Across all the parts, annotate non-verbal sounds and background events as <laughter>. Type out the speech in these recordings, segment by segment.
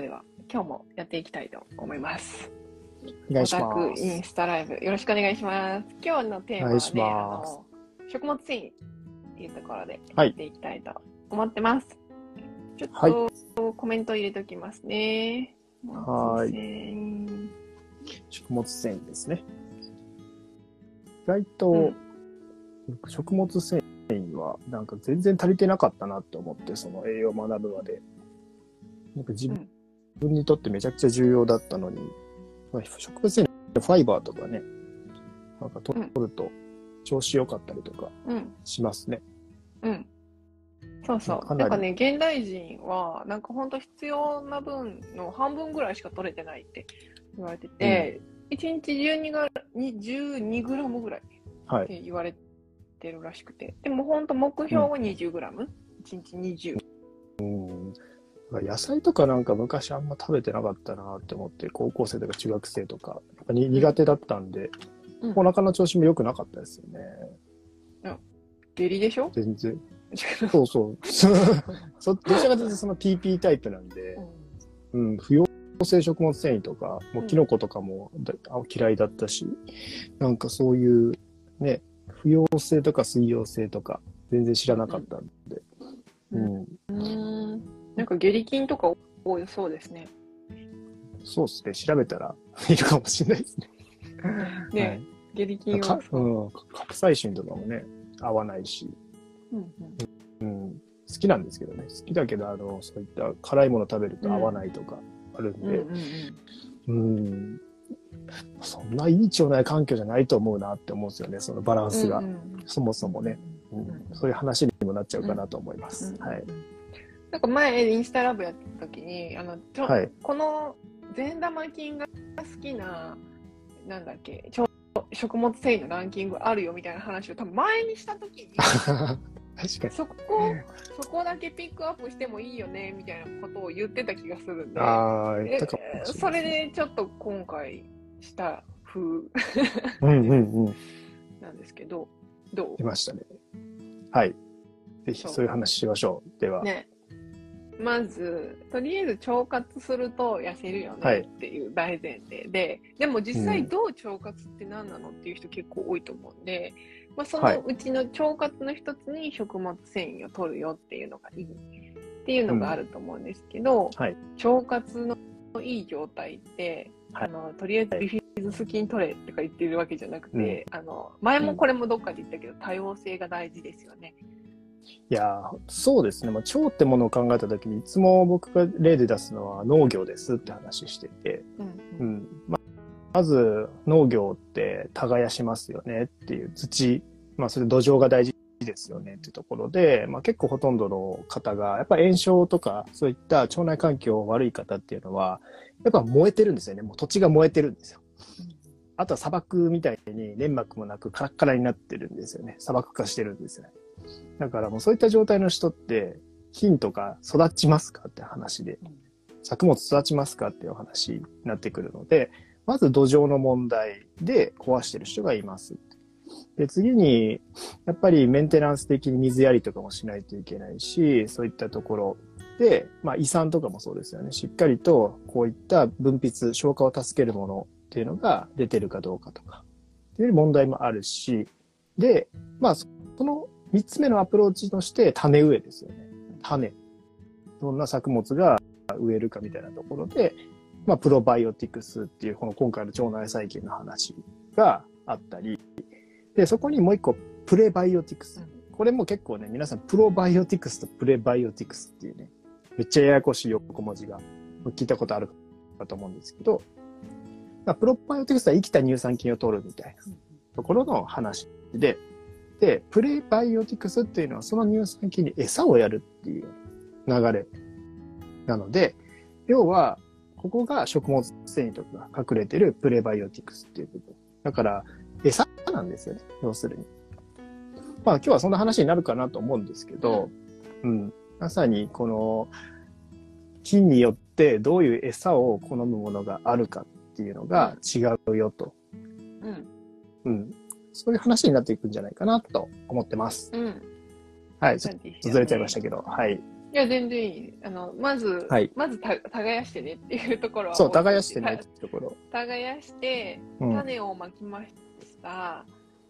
ではでは、今日もやっていきたいと思います。お願いします。インスタライブ、よろしくお願いします。今日のテーマはね、食物繊維っていうところではいやっていきたいと思ってます。ちょっはいとコメント入れときますね。はい食物繊維ですね。意外と、うん食物繊維はなんか全然足りてなかったなって思って、その栄養を学ぶまで。なんか自うん分にとってめちゃくちゃ重要だったのに、まあ食物繊維、ファイバーとかね、なんか取ると調子良かったりとかうん。しますね。うん。そうそう。かなんかね、現代人は、なんか本当必要な分の半分ぐらいしか取れてないって言われてて、1日12がに12グラムぐらいっはい。て言われてるらしくて、でも本当目標は20グラム、1日20。うん。野菜とかなんか昔あんま食べてなかったなって思って、高校生とか中学生とか、やっぱに苦手だったんで、うん。お腹の調子も良くなかったですよね。下痢でしょ？全然。そうそう。<laughs> そどちらかというとその PP タイプなんで、うん、不溶性食物繊維とか、もうキノコとかもだあ嫌いだったし、なんかそういうね、不溶性とか水溶性とか全然知らなかったんで、ううん。ん、うーん。なんか下痢菌とか多いそうですね。そうですね、調べたらいるかもしれないですね。<laughs> ね、下痢菌かは。うん、カプサイシンとかもね、合わないし、うんうん。うん、好きなんですけどね、好きだけど、あの、そういった辛いもの食べると合わないとかあるんで、うんうんうん。うん、そんないい腸内環境じゃないと思うなって思うんですよね、そのバランスが。うんうんそもそもね、うん。うんそういう話にもなっちゃうかなと思います。うん。はい。なんか前インスタラブやった時にあのちょ、はいこの善玉菌が好きななんだっけちょ食物繊維のランキングあるよみたいな話を多分前にした時に <laughs> 確かに。そこそこだけピックアップしてもいいよねみたいなことを言ってた気がするんであれそれでちょっと今回した風うんうんうん。なんですけどど出ましたね。はい。ぜひそういう話しましょう。では。うねまずとりあえず腸活すると痩せるよはい。ねっていう大前提で、でも実際どう腸活って何なのっていう人結構多いと思うんで、まあ、そはい。のうちの腸活の一つに食物繊維を取るよっていうのがいいっていうのがあると思うんですけど、はい。腸活のいい状態って、はい。あのとりあえずビフィズス菌取れとか言ってるわけじゃなくて、あの前もこれもどっかで言ったけど多様性が大事ですよね。いやーそうですね。まあ、腸ってものを考えたときに、いつも僕が例で出すのは農業ですって話してて、うんうん。ままず、農業って耕しますよねっていう土、まあ、それ土壌が大事ですよねっていうところで、まあ、結構ほとんどの方が、やっぱ炎症とか、そういった腸内環境悪い方っていうのは、やっぱ燃えてるんですよね。もう土地が燃えてるんですよ。あとは砂漠みたいに粘膜もなくカラッカラになってるんですよね。砂漠化してるんですよね。だからもうそういった状態の人って、菌とか育ちますかって話で、作物育ちますかっていう話になってくるので、まず土壌の問題で壊してる人がいます。で、次に、やっぱりメンテナンス的に水やりとかもしないといけないし、そういったところで、まあ胃酸とかもそうですよね。しっかりとこういった分泌、消化を助けるものっていうのが出てるかどうかとか、っていう問題もあるし、で、まあその三つ目のアプローチとして種植えですよね。種。どんな作物が植えるかみたいなところで、まあ、プロバイオティクスっていう、この今回の腸内細菌の話があったり、で、そこにもう一個、プレバイオティクス。これも結構ね、皆さん、プロバイオティクスとプレバイオティクスっていうね、めっちゃややこしい横文字が、聞いたことあるかと思うんですけど、まあ、プロバイオティクスは生きた乳酸菌を取るみたいなところの話で、で、プレバイオティクスっていうのはその乳酸菌に餌をやるっていう流れなので、要は、ここが食物繊維とかが隠れてるプレバイオティクスっていう部分。だから、餌なんですよね。要するに。まあ今日はそんな話になるかなと思うんですけど、うん。まさにこの、菌によってどういう餌を好むものがあるかっていうのが違うよと。うんうん。そういう話になっていくんじゃないかなと思ってます。うんはい。ちょっとずれちゃいましたけけど。はい。いや、全然いい。あの、まず、はいまずた耕してねっていうところは。そう、耕してねってところ。た耕して、うん。種をまきました。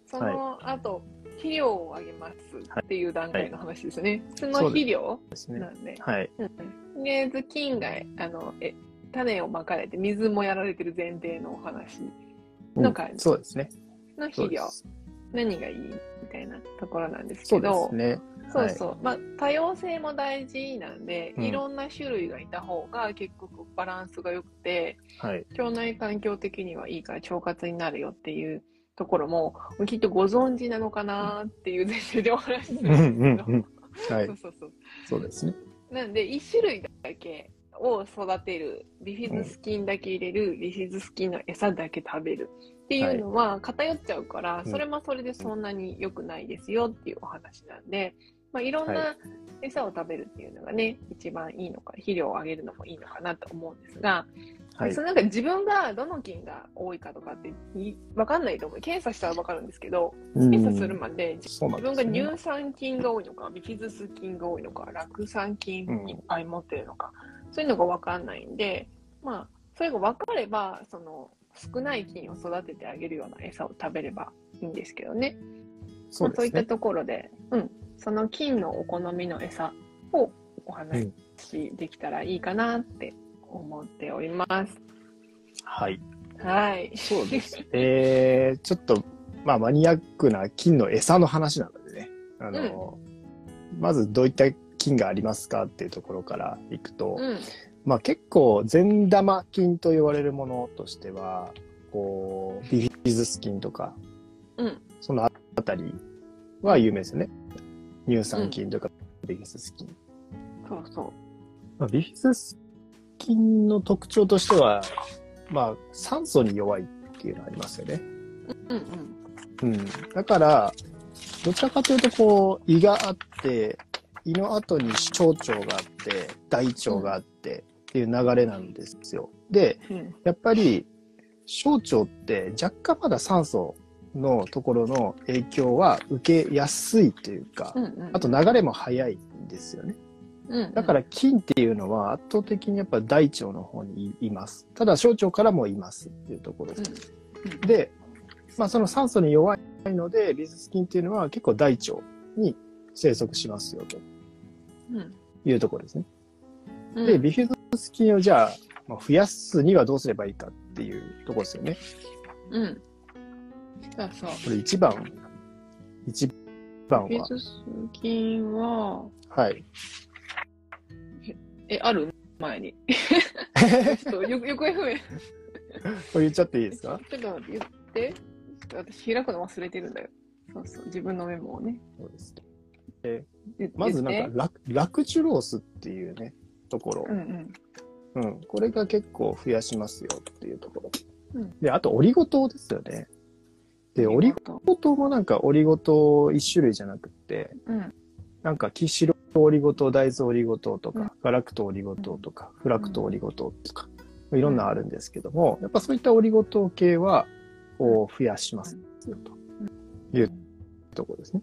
その後、肥料をあげますっていう段階の話ですね。その肥料ですねな。んで。はい。うんで、ズッキンが、あの、え、種をまかれて水もやられてる前提のお話うんの感じそうですね。の肥料。何がいいみたいなところなんですそうでけどす、ね。そうそう。まあ、多様性も大事なんで、うんいろんな種類がいた方が結局バランスが良くて、はい。腸内環境的にはいいから腸活になるよっていうところも、きっとご存知なのかなっていう前提でお話しすうんるですけど。んうんんうん。はい <laughs> そう。そうそう。そうですね。なんで、一種類だけを育てる、ビフィズス菌だけ入れる、ビフィズス菌の餌だけ食べるっていうのは偏っちゃうから、うん。それもそれでそんなに良くないですよっていうお話なんで、まあ、いろんはな餌を食べるっていうのがね、一番いいのか、肥料をあげるのもいいのかなと思うんですが、はい。そ。のなんか自分がどの菌が多いかとかってい分かんないと思う。検査したら分かるんですけど、検査するまで自分が乳酸菌が多いのか、ビフィズス菌が多いのか、酪酸菌いっぱい持ってるのか、そういうのが分かんないんで、まあ、それが分かれば、その少ない菌を育ててあげるような餌を食べればいいんですけどね。そうですね。まあそういったところで、うん、その菌のお好みの餌をお話しできたらいいかなって思っております。はい。はい。そうです。えー、ちょっと、まあ、マニアックな菌の餌の話なのでね。あの、まずどういった菌がありますかっていうところからいくと、うん。まあ結構善玉菌と言われるものとしては、こう、ビフィズス菌とか、うん。そのあたりは有名ですよね。乳酸菌とかビフィズス菌。そうそう。まあ、ビフィズス菌の特徴としては、まあ酸素に弱いっていうのがありますよね。うんうん。うん。だから、どちらかというとこう、胃があって、胃の後に小腸があって、大腸があってっていう流れなんですよ。で、うん。やっぱり小腸って若干まだ酸素のところの影響は受けやすいというか、うんうん。あと流れも早いんですよね。うんうん、だから菌っていうのは圧倒的にやっぱ大腸の方にいます。ただ小腸からもいますっていうところです。で、まあその酸素に弱いので、ビフィズス菌っていうのは結構大腸に生息しますよとうん。いうところですね。うん。で、ビフィズス菌をじゃあ、まあ、増やすにはどうすればいいかっていうところですよね。うん。そうそう。これ一番、一番は、ビフィズス菌は、はい。え、ある？前に。ちょっとよ、よく不明。これ言っちゃっていいですか？ちょっと言って。私開くの忘れてるんだよ。そうそう、自分のメモをね。そうです。言まずなんかラク、ラクチュロースっていうね、ところう。んうん。これが結構増やしますよっていうところ。うんで、あとオリゴ糖ですよね。で、うん。オリゴゴ糖もなんかオリゴ糖一種類じゃなくって、うん。なんかキシロオリゴ糖、大豆オリゴ糖とか、うんガラクトオリゴ糖とか、フラクトオリゴ糖とか、いろんなあるんですけども、やっぱそういったオリゴ糖系は、こう、増やしますよというところですね。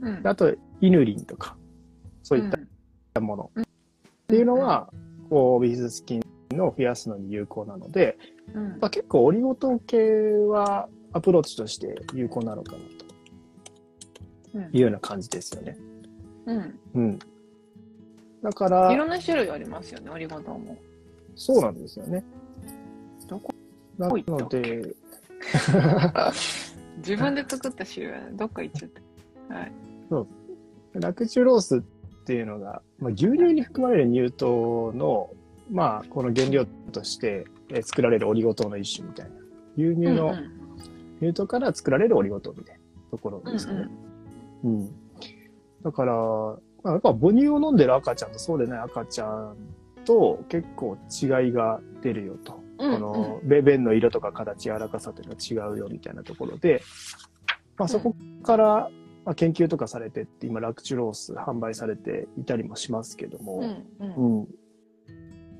うん。であと、イヌリンとか、そういったものっていうのは、こう、ビフィズス菌を増やすのに有効なので、うん、まあ、結構オリゴ糖系はアプローチとして有効なのかなうんというような感じですよね。うん。うん。だから、いろんな種類ありますよね、オリゴ糖も。そうなんですよね。どこ？なこ行ったので、<laughs> 自分で作った種類はね、どっか行っちゃった。はい。ラクチュロースっていうのが、まあ、牛乳に含まれる乳糖の、まあ、この原料としてえー作られるオリゴ糖の一種みたいな。牛乳のうん乳糖から作られるオリゴ糖みたいなところうんですかね。うん。だから、まあ、やっぱ母乳を飲んでる赤ちゃんとそうでない赤ちゃんと結構違いが出るよと。うんこの、べ便の色とか形、柔らかさというのが違うよみたいなところで、まあそこから、まあ、研究とかされてって、今ラクチュロース販売されていたりもしますけどうんも、うんうん。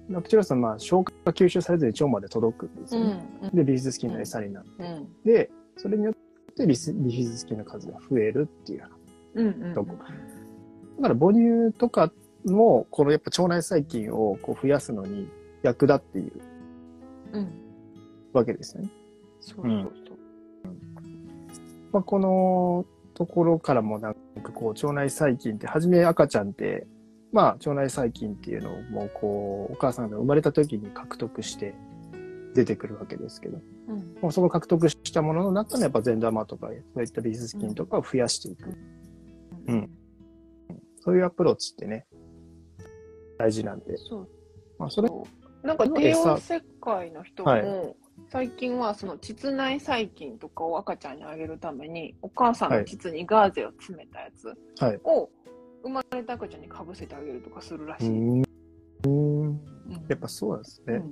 ラクチュロースはまあ消化吸収されずに腸まで届くんですうよね。んで、ビフィズス菌の餌になって、うんで、それによってビスビフィズス菌の数が増えるっていう。うんうんどこだから母乳とかも、このやっぱ腸内細菌をこう増やすのに役立っているうん。わけですよね。そうそうそう。まあ、このところからもなんかこう腸内細菌って、初め赤ちゃんって、まあ腸内細菌っていうのをもうこう、お母さんが生まれた時に獲得して出てくるわけですけど、うん。もうその獲得したものの中のやっぱ善玉とか、そういったビフィズス菌とかを増やしていく。うんそういうアプローチってね、大事なんで。そう。まあそれ、なんか帝王切開の人も、はい最近はその膣内細菌とかを赤ちゃんにあげるために、お母さんの膣にガーゼを詰めたやつはい。を生まれた赤ちゃんにかぶせてあげるとかするらしい。うーん。うーんうんやっぱそうなんですね。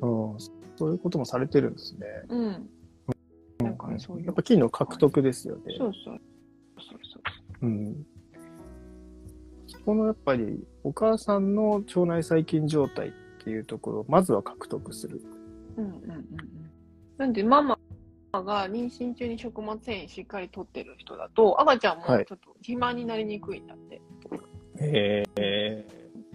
うんうん。そういうこともされてるんですね。うん。なんかねそういうやっぱ菌の獲得ですよね。そうそう。そうそううん。そこのやっぱり、お母さんの腸内細菌状態っていうところを、まずは獲得する。うんうんうんうん。なんで、ママが妊娠中に食物繊維しっかりとってる人だと、赤ちゃんもちょはいっと肥満になりにくいんだって。へえ。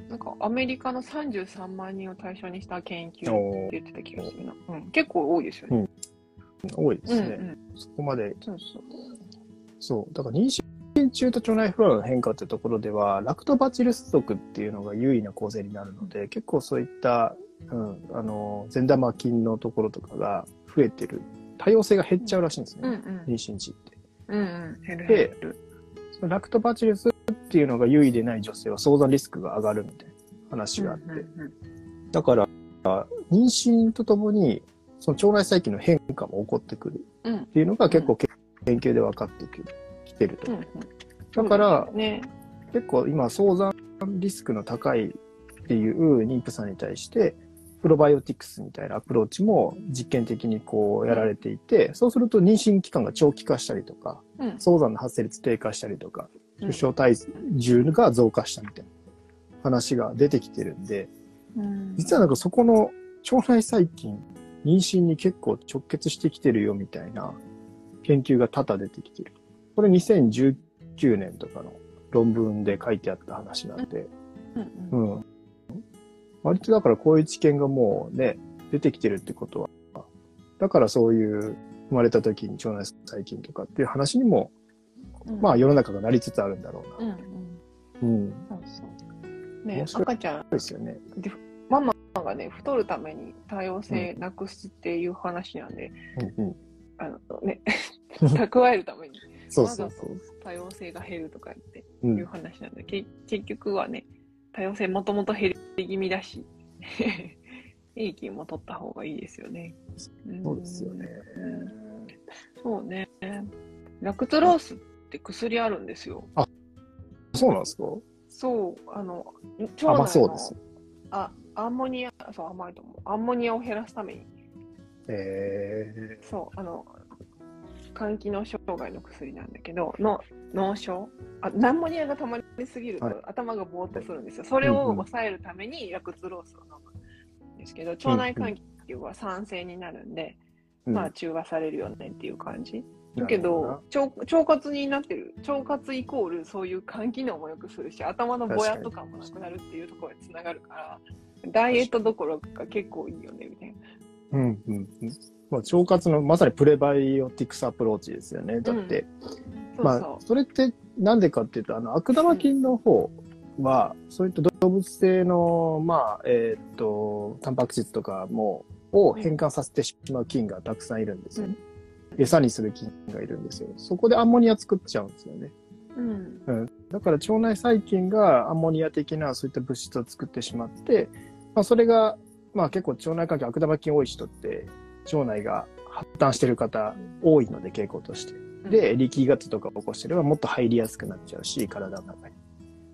なんかアメリカの33万人を対象にした研究ってお言ってた気がするな。うん、結構多いですよね。多いですね。うんうん。そこまで。そうそう。そう。だから妊娠中と腸内フローラの変化ってところでは、ラクトバチルス属っていうのが優位な構成になるので、結構そういった、うん、あの、善玉菌のところとかが増えてる。多様性が減っちゃうらしいんですね。うんうん。妊娠時って。うんうん。減るでラクトバチルスっていうのが優位でない女性は早産リスクが上がるみたいな話があって。うんうんだから、妊娠とともに、その腸内細菌の変化も起こってくるうん。っていうのが結構研究で分かってきてると。うんうん。だから、ね。結構今、早産リスクの高いっていう妊婦さんに対して、プロバイオティクスみたいなアプローチも実験的にこうやられていて、そうすると妊娠期間が長期化したりとか、うん。早産の発生率低下したりとか、うん出生体重が増加したみたいな話が出てきてるんで、うん実はなんかそこの腸内細菌、妊娠に結構直結してきてるよみたいな研究が多々出てきてる。これ2019年とかの論文で書いてあった話なんで、うんうんうん。割とだからこういう知見がもうね、出てきてるってことは、だからそういう生まれた時に腸内細菌とかっていう話にも、うんまあ世の中がなりつつあるんだろうな。うんうん。うん。そうそう。ね赤ちゃんですよね。ママがね、太るために多様性なくすっていう話なんで、うんうん。あのね、<laughs> 蓄えるために、<laughs> そうそうそう。多様性が減るとか言ってう。いうん話なんで、け結局はね、多様性もともと減り気味だし、<laughs> も取った方がいいですよね。そうですよね。うんそうね。ラクトロースって薬あるんですよ。そうなんですか？そう、あの、腸のそうです。あ、アンモニア、そう、甘いと思う。アンモニアを減らすために、えそう、あの、肝機能障害の薬なんだけど、の脳症あ、ナンモニアが溜まりすぎると、はい頭がぼーっとするんですよ。それを抑えるためにラクツロースを飲むんですけど、腸内環境は酸性になるんで、ー、まあ中和されるよねっていう感じ。だけど、腸腸活になってる。腸活イコールそういう肝機能も良くするし、頭のぼやっとかもなくなるっていうところにつながるから、ダイエットどころか結構いいよね、みたいな。うんうんうん。まあ、腸活のまさにプレバイオティクスアプローチですよね。だって、まあそれってなんでかっていうと、あの、悪玉菌の方は、そういった動物性の、まあ、えーっと、タンパク質とかも、を変換させてしまう菌がたくさんいるんですよね。餌にする菌がいるんですよ。そこでアンモニア作っちゃうんですよね。う。うん。だから腸内細菌がアンモニア的なそういった物質を作ってしまって、まあ、それが、まあ結構腸内環境悪玉菌多い人って、腸内が発端してる方多いので傾向として。で、力学とか起こしてればもっと入りやすくなっちゃうし、体の中に。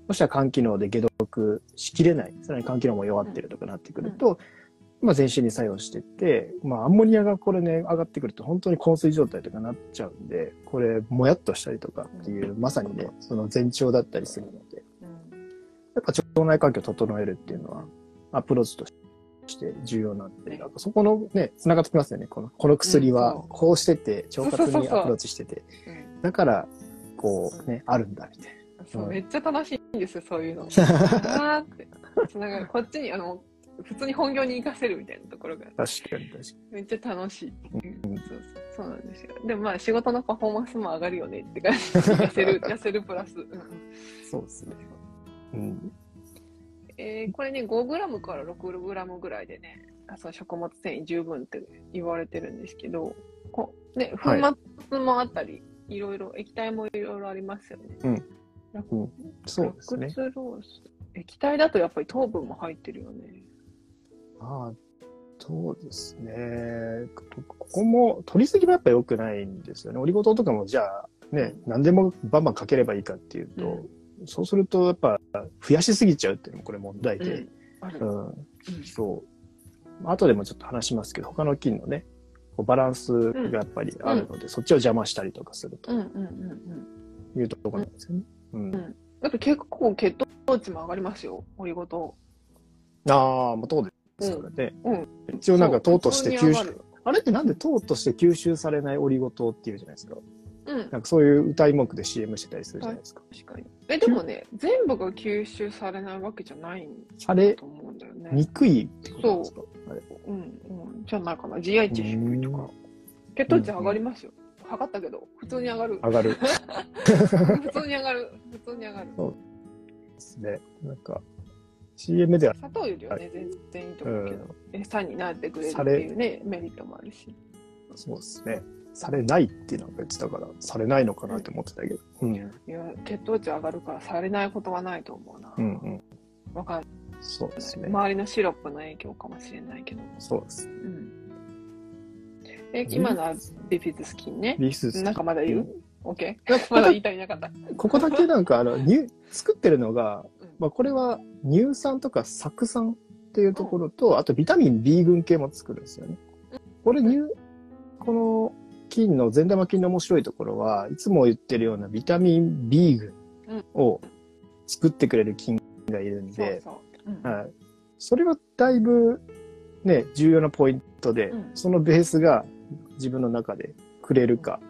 そしたら肝機能で解毒しきれない。さらに肝機能も弱ってるとかなってくると、まあ全身に作用してって、まあアンモニアがこれね、上がってくると本当に昏睡状態とかなっちゃうんで、これ、もやっとしたりとかっていう、まさにね、その前兆だったりするので、うんやっぱ腸内環境を整えるっていうのは、アプローチとして重要なんで、なんかそこのね、繋がってきますよね。この、この薬はこうしてて、腸活にアプローチしてて、うんだから、こうね、あるんだ、みたいな。そう、うんめっちゃ楽しいんですよ、そういうの。<laughs> あーって。なんかこっちに、あの、普通に本業に活かせるみたいなところが確かに確かめっちゃ楽しい。そうそうそうなんですよ。でもまあ仕事のパフォーマンスも上がるよねって感じ。痩せる、痩せるプラス。うんうんに。そうですね。うん。えーこれね、5g から 6g ぐらいでね、あそう食物繊維十分って言われてるんですけど、こね、粉はい末もあったり、い、ろいろ、液体もいろいろありますよね。うんうんそうですね。ロース。液体だとやっぱり糖分も入ってるよね。ああ、そうですね。こここも、取りすぎもやっぱ良くないんですよね。オリゴ糖とかも、じゃあ、ね、何でもバンバンかければいいかっていうと、そうすると、やっぱ、増やしすぎちゃうっていうのもこれ問題で、うん。うん、うんそう。後でもちょっと話しますけど、他の菌のね、こうバランスがやっぱりあるので、そっちを邪魔したりとかするとうんうんうんうん。いうところなんですよね。うん。んだって結構血糖値も上がりますよ、オリゴ糖。ああ、もう糖ですからね。うん。一応なんか糖として吸収あれってなんで糖として吸収されないオリゴ糖っていうじゃないですか。うん。なんかそういう歌い文句で CM してたりするじゃないですか。確かに。え、でもね、全部が吸収されないわけじゃないんされと思うんだよね。にくいってことですか？あれうん、うん。じゃないかな。GI 値低いとか。血糖値上がりますよ。測ったけど、普通に上がる。上がるで <laughs> 普通に上がる。普通に上がる。すね。なんか CM では、砂糖よりはね、全然いいと思うけど、餌になってくれるっていうね、メリットもあるし。そうですね。されないってなんか言ってたから、されないのかなって思ってたけど。うん。いや、血糖値上がるからされないことはないと思うな。うんうん。わかんない。そうですね。周りのシロップの影響かもしれないけど。そうです。うん。え、今のはビフィズス菌ね？リスなんかまだ言う ?OK? まだ言いたいなかった。ここだけなんかあの、乳作ってるのが、うんまあこれは乳酸とか酢酸っていうところと、あとビタミン B 群系も作るんですよね。これ乳、この菌の善玉菌の面白いところは、いつも言ってるようなビタミン B 群を作ってくれる菌がいるんで、それはだいぶね、重要なポイントで、うん。そのベースが自分の中でくれるか、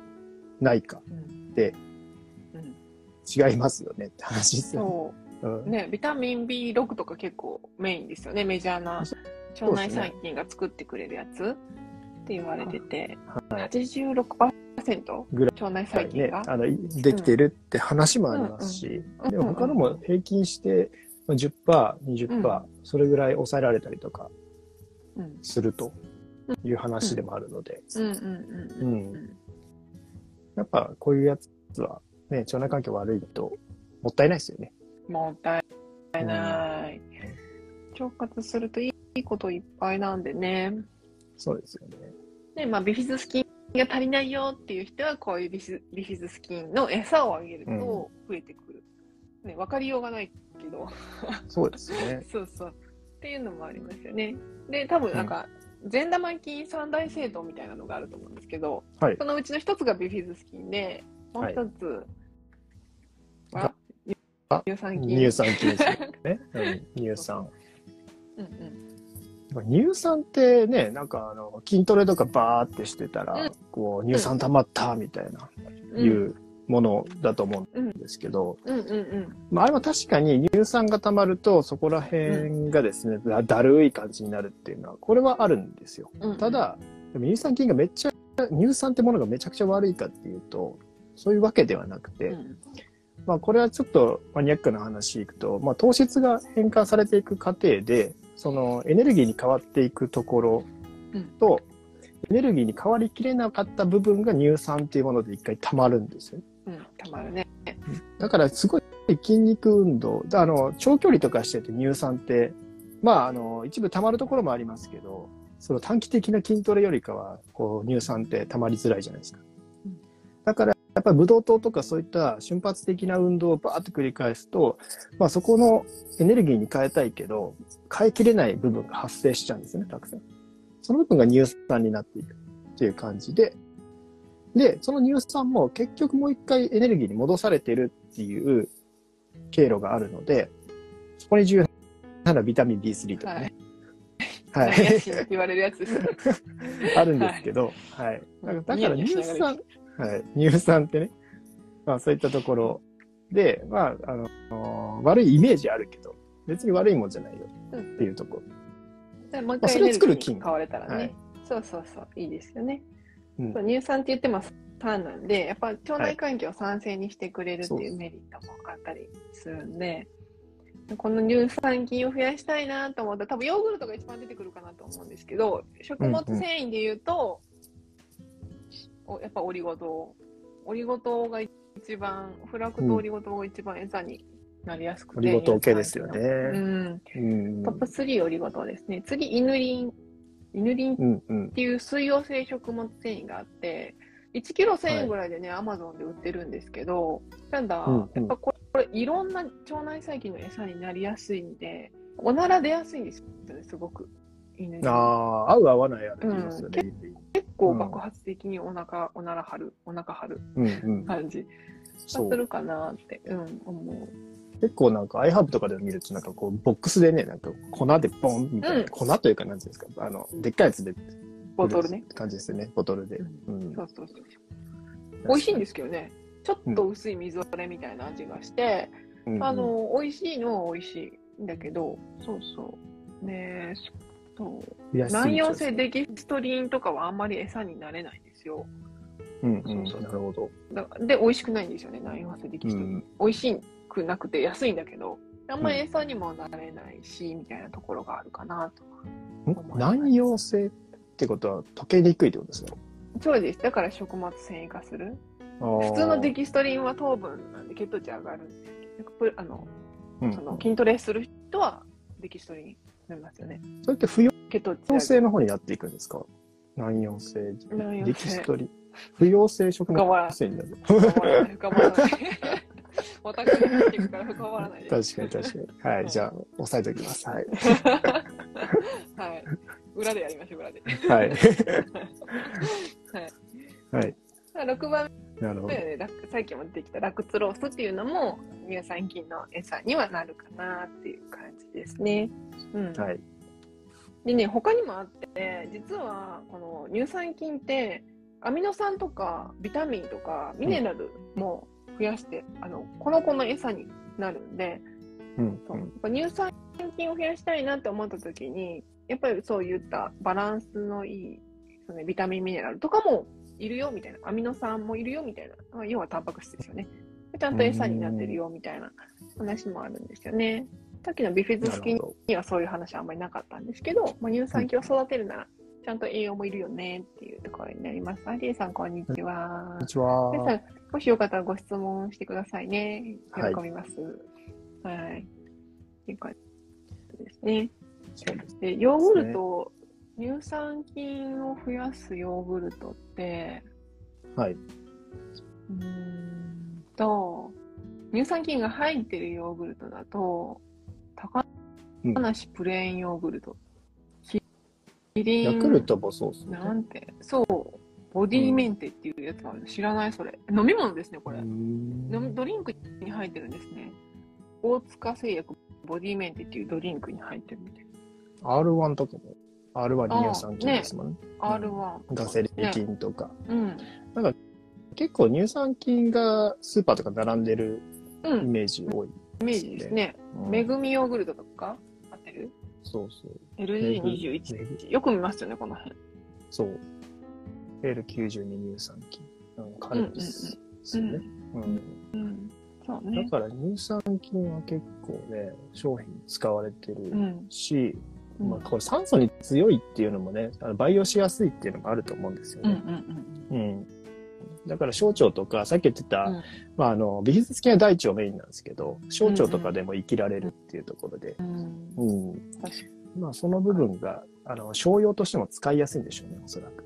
ないかうん。でうん。違いますよねって話ですよね。そう。うん。ね、ビタミン B6 とか結構メインですよね、メジャーな腸内細菌が作ってくれるやつって言われてて、はい。86%ぐらい。腸内細菌が、、ね。あのできてるって話もありますし、うんでも他のも平均してまあ10%、20%、それぐらい抑えられたりとかうん。するという話でもあるので、うん。うんうんうんやっぱこういうやつは、ね、腸内環境悪いともったいないですよね。もったいない。腸活するといいこといっぱいなんでね。そうですよね。で、まあ、ビフィズス菌が足りないよっていう人は、こういうビフィズビフィズス菌の餌をあげると増えてくる。ね、わかりようがないけど。<laughs> そうですね。<laughs> そうそう。っていうのもありますよね。で、多分なんか、善玉菌三大政党みたいなのがあると思うんですけど、はいそのうちの一つがビフィズス菌で、もう一つは、あ乳酸菌。乳酸菌ですよね。うん、乳酸。<laughs> うんうん。乳酸ってね、なんかあの筋トレとかバーってしてたら、うん。こう乳酸溜まったみたいな、うん。いうものだと思うんですけど、うん。うんうん。まあ、あれは確かに乳酸が溜まるとそこら辺がですね、だだるい感じになるっていうのは、これはあるんですよ。うん。うんただ、でも乳酸菌がめっちゃ、乳酸ってものがめちゃくちゃ悪いかっていうと、そういうわけではなくて、うん。まあこれはちょっとマニアックな話いくと、まあ糖質が変換されていく過程で、そのエネルギーに変わっていくところと、エネルギーに変わりきれなかった部分が乳酸っていうもので一回溜まるんですよ。うん、たまるね。だからすごい筋肉運動、あの、長距離とかしてて乳酸って、まああの、一部溜まるところもありますけど、その短期的な筋トレよりかは、こう乳酸って溜まりづらいじゃないですかうん。だから、やっぱりブドウ糖とかそういった瞬発的な運動をバーッと繰り返すと、まあそこのエネルギーに変えたいけど、変えきれない部分が発生しちゃうんですよね、たくさん。その部分が乳酸になっていくっていう感じで、で、その乳酸も結局もう一回エネルギーに戻されてるっていう経路があるので、そこに重要なのはビタミン B3 とかね。はい。ナイアシンって言われるやつです。<laughs> あるんですけど、はい。だからだから乳酸、はい。乳酸ってね、まあそういったところ。で、まあ、あの、悪いイメージあるけど、別に悪いもんじゃないよ。っていうとこ。ろ。じゃあもう一まあそれ作る菌に変われたらね、はい。そうそうそう、いいですよね。うん。乳酸って言ってます酸なんで、やっぱ腸内環境を酸性にしてくれるっていうメリットもあったりするんで、この乳酸菌を増やしたいなと思ったら、多分ヨーグルトが一番出てくるかなと思うんですけど、食物繊維で言うと、おやっぱオリゴ糖。オリゴ糖が一番、フラクトオリゴ糖が一番餌になりやすくて。オリゴ糖系ですよねうん。うん。トップ3オリゴ糖ですね。次、イヌリン。イヌリンっうんうん。ていう水溶性食物繊維があって、1キロ1000円ぐらいでね、アマゾンで売ってるんですけど、ただ、うんうんやっぱこれ、これいろんな腸内細菌の餌になりやすいんで、おなら出やすいんですよね、すごく。犬にああ、合う合わないある言いますよね。結構爆発的にお腹、おなら張る、お腹張るうんうん。感じがそうす。るかなって、うん、思う。結構なんか iHub とかで見るとなんかこうボックスでね、なんか粉でボンみたいな、うん粉というかなんていうんですか、あの、でっかいやつでボトルね。感じですよね、ボトルで。うん。そうそうそう。美味しいんですけどね。ちょっと薄い水割れみたいな味がして、うんあ、の、美味しいのは美味しいんだけど、そうそう。ねえ、そう。増やしす難溶ぎちゃう性デキストリンとかはあんまり餌になれないんですよ。うんうん、そうなるほど。だで、美味しくないんですよね、難溶性デキストリン。うん美味しくなくて安いんだけど、あんまり餌にもなれないし、みたいなところがあるかなと。ん難溶性ってことは溶けにくいってことですね。そうです。だから食物繊維化する。普普通のデキストリンは糖分なんで血糖値上がるんで、プあのうん、その筋トレする人はデキストリンになりますよね。それって不溶血糖値上げ性の方になっていくんですか？難溶性。難溶性デキストリン。不溶性食物繊維になる。深まらない、深まらない。オタクになっていくから深まらないです。確かに確かに。はい、じゃあ、押さえておきます。はい。はい。裏でやりましょう、裏で。はい。<laughs> はい。はい。6番なるほど。さっきも出てきたラクツロースっていうのも乳酸菌の餌にはなるかなっていう感じですね。うん。はい。でね、他にもあって、実はこの乳酸菌って、アミノ酸とかビタミンとかミネラルも増やして、あの、この子の餌になるんで、うん。そうやっぱ乳酸菌を増やしたいなって思った時に、やっぱりそういったバランスのいい、そのねビタミンミネラルとかもいるよみたいな、アミノ酸もいるよみたいな、まあ要はタンパク質ですよね。ちゃんと餌になってるよみたいな話もあるんですよね。さっきのビフィズス菌。にはそういう話はあんまりなかったんですけど、まあ、乳酸菌を育てるなら、ちゃんと栄養もいるよねっていうところになります。アリエさん、こんにちはこんに。ちは。皆さん、もしよかったらご質問してくださいね。はい喜びます。はい。っていう感じですね。そうですで、ヨーグルト、乳酸菌を増やすヨーグルトって、はい。うーんと、乳酸菌が入ってるヨーグルトだと、高梨プレーンヨーグルト。キリン、ヤクルトもそうですね。なんて、そう、ボディメンテっていうやつがあるの知らないそれ。飲み物ですね、これ。ドリンクに入ってるんですね。大塚製薬ボディメンテっていうドリンクに入ってるみたい R1 とかも。R1 に乳酸菌ですもんね。な。R1。ガセリ菌とか。うん。結構乳酸菌がスーパーとか並んでるイうん。メージ多い。イメージですね。うんめぐみヨーグルトとか合ってるそうそう。?LG21。よく見ますよね、この辺。そう。L92 乳酸菌。うん、カルピスですよね。うんうん。そうだね。から乳酸菌は結構ね、商品に使われてるうん。し、うんまあ、これ酸素に強いっていうのもね、あの培養しやすいっていうのもあると思うんですようんうね。んうん。だから小腸とか、さっき言ってた、うんまあ、あの、美術菌は大腸メインなんですけど、小腸とかでも生きられるっていうところで、うん。まあ、その部分が、あの、商用としても使いやすいんでしょうね、おそらく。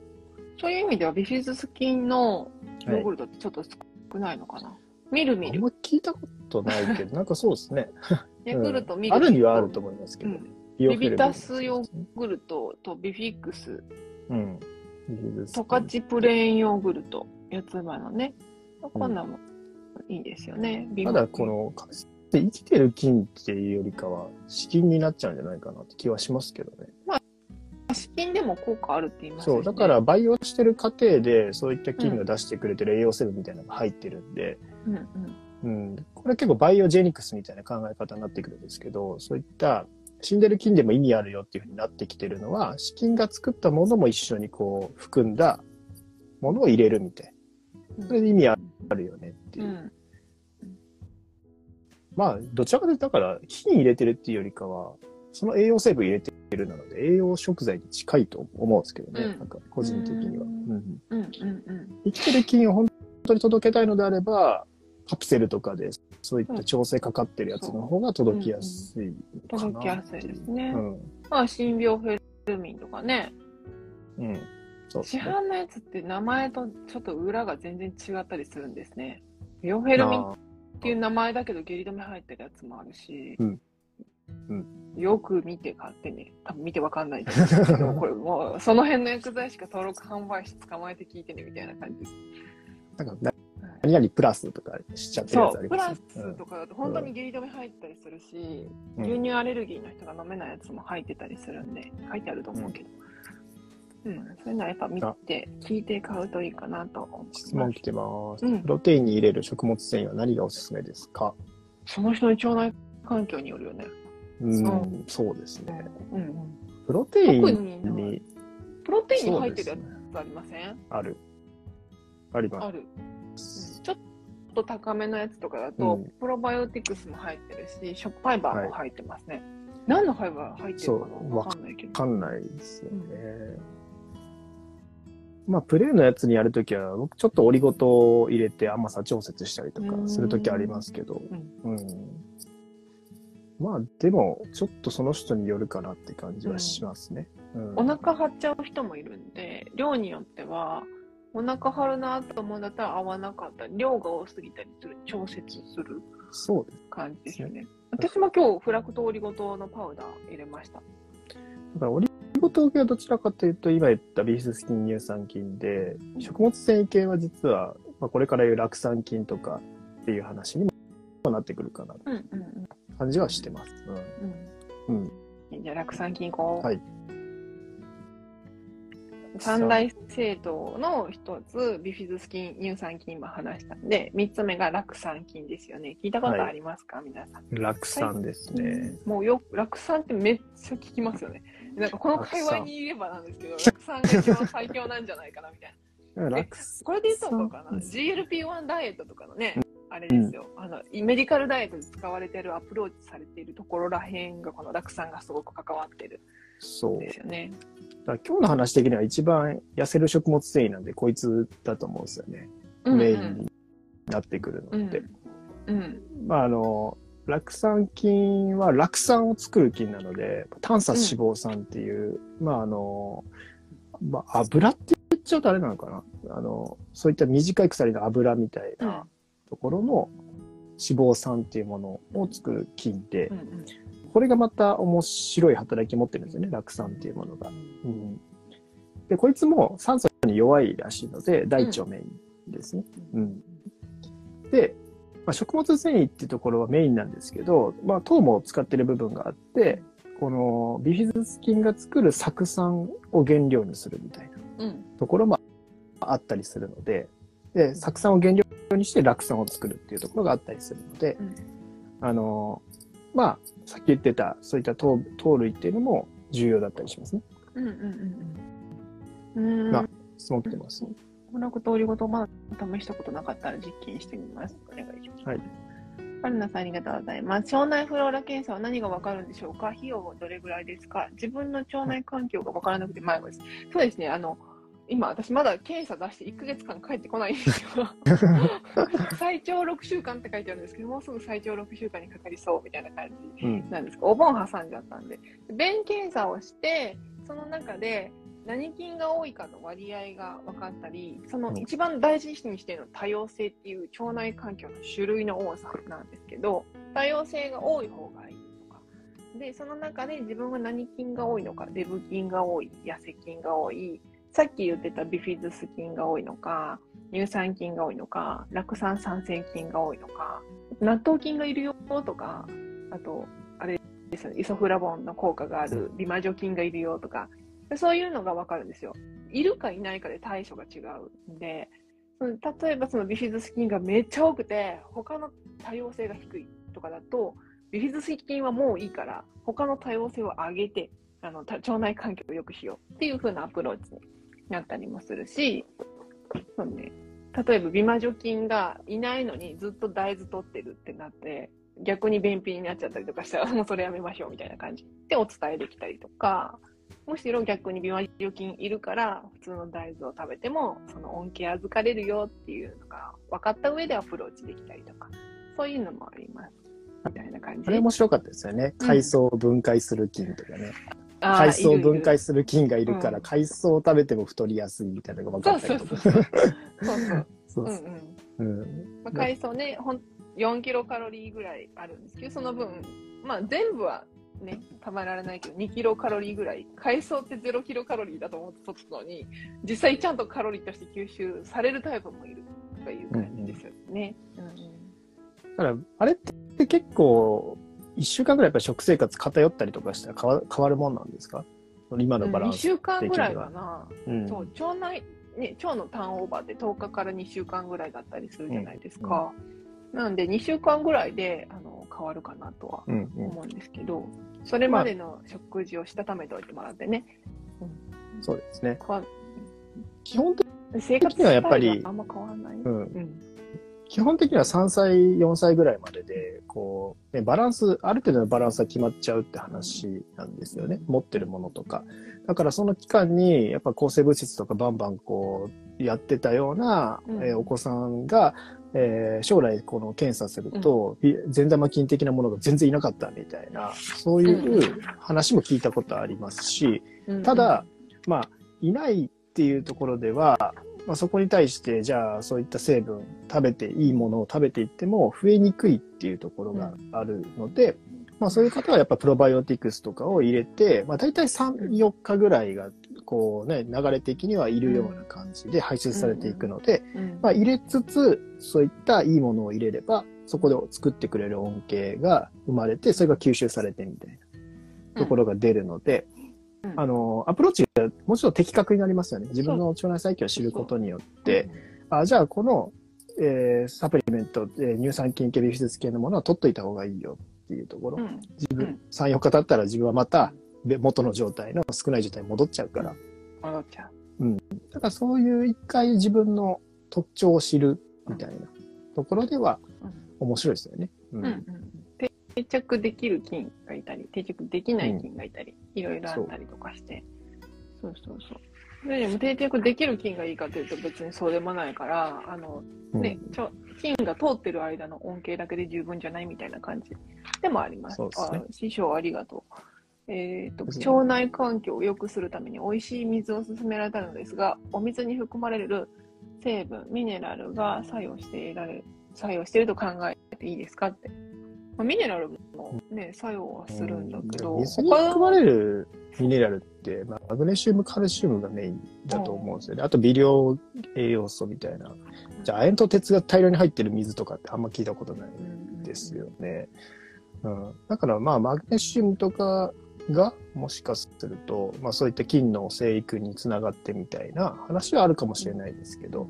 そういう意味ではビフィズス菌のヨはいーグルトってちょっと少ないのかな。みるみる。あんま聞いたことないけど、なんかそうですね。<laughs> ヤクルトうんみるあるにはあると思いますけど、うんビビビタスヨーグルトとビフィックス、うん。十勝プレーンヨーグルト、四つ葉のね。こんなんもいいですよね。ビただ、この、生きてる菌っていうよりかは、死菌になっちゃうんじゃないかなって気はしますけどね。資金でも効果あるって言いますよね。そう、だから培養してる過程で、そういった菌が出してくれてる栄養成分みたいなのが入ってるんで、うんうん。うん、これ結構バイオジェニクスみたいな考え方になってくるんですけど、そういった死んでる菌でも意味あるよっていうふうになってきてるのは、死菌が作ったものも一緒にこう含んだものを入れるみたいな。それで意味あるよねっていう。うん、まあ、どちらかというと、だから、菌入れてるっていうよりかは、その栄養成分入れてるなので、栄養食材に近いと思うんですけどね、うん、なんか個人的には。生きてる菌を本当に届けたいのであれば、カプセルとかでそういった調整かかってるやつの方が届きやすいかな、届きやすいですね。うん、まあ、新病フェルミンとかね。うん。そう、ね、市販のやつって名前とちょっと裏が全然違ったりするんですね。ビオフェルミンっていう名前だけど下痢止め入ってるやつもあるし。うんうん、よく見て買ってね。多分見てわかんないけど、<laughs> これもうその辺の薬剤しか登録販売して捕まえて聞いてねみたいな感じです。なんか何々プラスとかしちゃってるやつあります、プラスとかだと本当に下痢止め入ったりするし、うん、牛乳アレルギーの人が飲めないやつも入ってたりするんで、書いてあると思うけど。うん、うん、そういうのはやっぱ見て、聞いて買うといいかなと思います。質問来てます、うん。プロテインに入れる食物繊維は何がおすすめですか？その人の腸内環境によるよね。うん、そうですね。うんうん、プロテインに。プロテインに入ってるやつありません、ある。あります。ある。と高めのやつとかだと、うん、プロバイオティクスも入ってるし、ショップファイバーも入ってますね。はい、何のファイバー入ってるかな？わかんないけど。わかんないですよね。うん、まあ、プレーのやつにやるときは、僕ちょっとオリゴ糖を入れて甘さ調節したりとかするときありますけど、うん、うんまあでもちょっとその人によるかなって感じはしますね。うん、お腹張っちゃう人もいるんで量によってはお腹張るなと思うんだったら合わなかったり、量が多すぎたりする、調節するそうです感じですよね。私も今日フラクトオリゴ糖のパウダー入れました。だからオリゴ糖系はどちらかというと、今言ったビフィズス菌、乳酸菌で、食物繊維系は実は、まあ、これから言う酪酸菌とかっていう話にもなってくるかなと感じはしてます。うん。うん。うん、じゃあ酪酸菌こう。はい。三大政党の一つ、ビフィズス菌、乳酸菌今話したんで、三つ目が酪酸菌ですよね。聞いたことありますか、はい、皆さん。酪酸ですね。もうよ、酪酸ってめっちゃ聞きますよね。なんかこの界隈にいればなんですけど、酪酸が一番最強なんじゃないかなみたいな。<laughs> これで言うとこうかな。GLP-1 ダイエットとかのね、あれですよ、うん、あのメディカルダイエットで使われてるアプローチされているところらへんがこの酪酸がすごく関わってるんですよね。だ今日の話的には一番痩せる食物繊維なんで、こいつだと思うんですよね。うんうん、メインになってくるのって。うん、うん、まあ、あの、酪酸菌は酪酸を作る菌なので、炭鎖脂肪酸っていう、うん、まあ、あの、まあ、油って言っちゃうとあれなのかな。あの、そういった短い鎖の油みたいなところの脂肪酸っていうものを作る菌で、うんうんこれがまた面白い働きを持ってるんですよね、酪酸っていうものが。うん、で、こいつも酸素に弱いらしいので、大腸メインですね。うん、で、まあ、食物繊維っていうところはメインなんですけど、まあ、糖も使ってる部分があって、このビフィズス菌が作る酢酸を原料にするみたいなところもあったりするので、で、酢酸を原料にして酪酸を作るっていうところがあったりするので、うん、あの、まあ、さっき言ってた、そういった糖糖類っていうのも重要だったりしますね。うんうんうんうん。うん。まあ、質問来てます。この通りごとまだ試したことなかったら実験してみます。お願いします。はい。パルナさんありがとうございます。腸内フローラ検査は何がわかるんでしょうか？費用はどれぐらいですか？自分の腸内環境がわからなくて迷子です。そうですね。あの、今、私まだ検査出して1ヶ月間帰ってこないんですよ。<laughs> 最長6週間って書いてあるんですけど、もうすぐ最長6週間にかかりそうみたいな感じなんですけど、うん、お盆挟んじゃったんで。便検査をして、その中で何菌が多いかの割合が分かったり、その一番大事にしているの多様性っていう腸内環境の種類の多さなんですけど、多様性が多い方がいいとか。で、その中で自分は何菌が多いのか、デブ菌が多い、痩せ菌が多い、さっき言ってたビフィズス菌が多いのか、乳酸菌が多いのか、酪酸酸性菌が多いのか、納豆菌がいるよとか、あと、あれですね、イソフラボンの効果がある美魔女菌がいるよとか、そういうのがわかるんですよ。いるかいないかで対処が違うんで、例えばそのビフィズス菌がめっちゃ多くて、他の多様性が低いとかだと、ビフィズス菌はもういいから、他の多様性を上げて、あの腸内環境を良くしようっていう風なアプローチになったりもするし、そうね、例えば美魔女菌がいないのにずっと大豆取ってるってなって、逆に便秘になっちゃったりとかしたら、<laughs> もうそれやめましょうみたいな感じでお伝えできたりとか、むしろ逆に美魔女菌いるから、普通の大豆を食べても、その恩恵預かれるよっていうのが分かった上でアプローチできたりとか、そういうのもあります。みたいな感じ。あれ面白かったですよね。海藻を分解する菌とかね。海藻を分解する菌がいるから、海藻を食べても太りやすいみたいなのが分かったりとか。そうそうそう。そうそう。<laughs> うんうん。まあ、海藻ね、ほん4キロカロリーぐらいあるんですけど、その分、まあ全部はね、たまられないけど、2キロカロリーぐらい、海藻って0キロカロリーだと思って取ったのに、実際ちゃんとカロリーとして吸収されるタイプもいるという感じですよね。うん、うん、だから、あれって結構、1週間ぐらいやっぱ食生活偏ったりとかしたら変わ変わるもんなんですか？今のバランス、うん、2週間ぐらいかな。うん、そう腸内、ね、腸のターンオーバーって10日から2週間ぐらいだったりするじゃないですか。うん、なんで2週間ぐらいであの変わるかなとは思うんですけど、それまでの食事をしたためておいてもらってね。うん、そうですね。基本的にはやっぱり、あんま変わらない。うん。基本的には3歳、4歳ぐらいまでで、こう、ね、バランス、ある程度のバランスが決まっちゃうって話なんですよね。持ってるものとか。だからその期間に、やっぱ抗生物質とかバンバンこう、やってたような、うん、えー、お子さんが、えー、将来この検査すると、うん、善玉菌的なものが全然いなかったみたいな、そういう話も聞いたことありますし、ただ、まあ、いないっていうところでは、まあ、そこに対して、じゃあそういった成分、食べていいものを食べていっても増えにくいっていうところがあるので、まあそういう方はやっぱプロバイオティクスとかを入れて、まあ大体3、4日ぐらいがこうね、流れ的にはいるような感じで排出されていくので、まあ入れつつ、そういったいいものを入れれば、そこで作ってくれる恩恵が生まれて、それが吸収されてみたいなところが出るので、あの、アプローチがもちろん的確になりますよね。自分の腸内細菌を知ることによって、あじゃあこの、えー、サプリメント、えー、乳酸菌系、ビフィズス系のものは取っといた方がいいよっていうところ。うん、自分、3、4日経ったら自分はまた元の状態の少ない状態に戻っちゃうから。戻っちゃう。うん。だからそういう一回自分の特徴を知るみたいなところでは面白いですよね。うん。うんうん、定着できる菌がいたり、定着できない菌がいたり、いろいろあったりとかして。そうそうそう。でも定着できる菌がいいかというと別にそうでもないから、あの、ね、ちょ菌が通ってる間の恩恵だけで十分じゃないみたいな感じでもあります。そうですね、師匠ありがとう。えーと、腸内環境を良くするために美味しい水を勧められたのですが、お水に含まれる成分、ミネラルが作用していられる、作用していると考えていいですかって。まあ、ミネラルもね、作用はするんだけど、水に含まれるミネラルって、まあ、マグネシウム、カルシウムがメインだと思うんですよね。あと微量栄養素みたいな。じゃあ、亜鉛と鉄が大量に入ってる水とかってあんま聞いたことないですよね。うん、だからまあ、マグネシウムとかがもしかすると、まあ、そういった菌の生育につながってみたいな話はあるかもしれないですけど、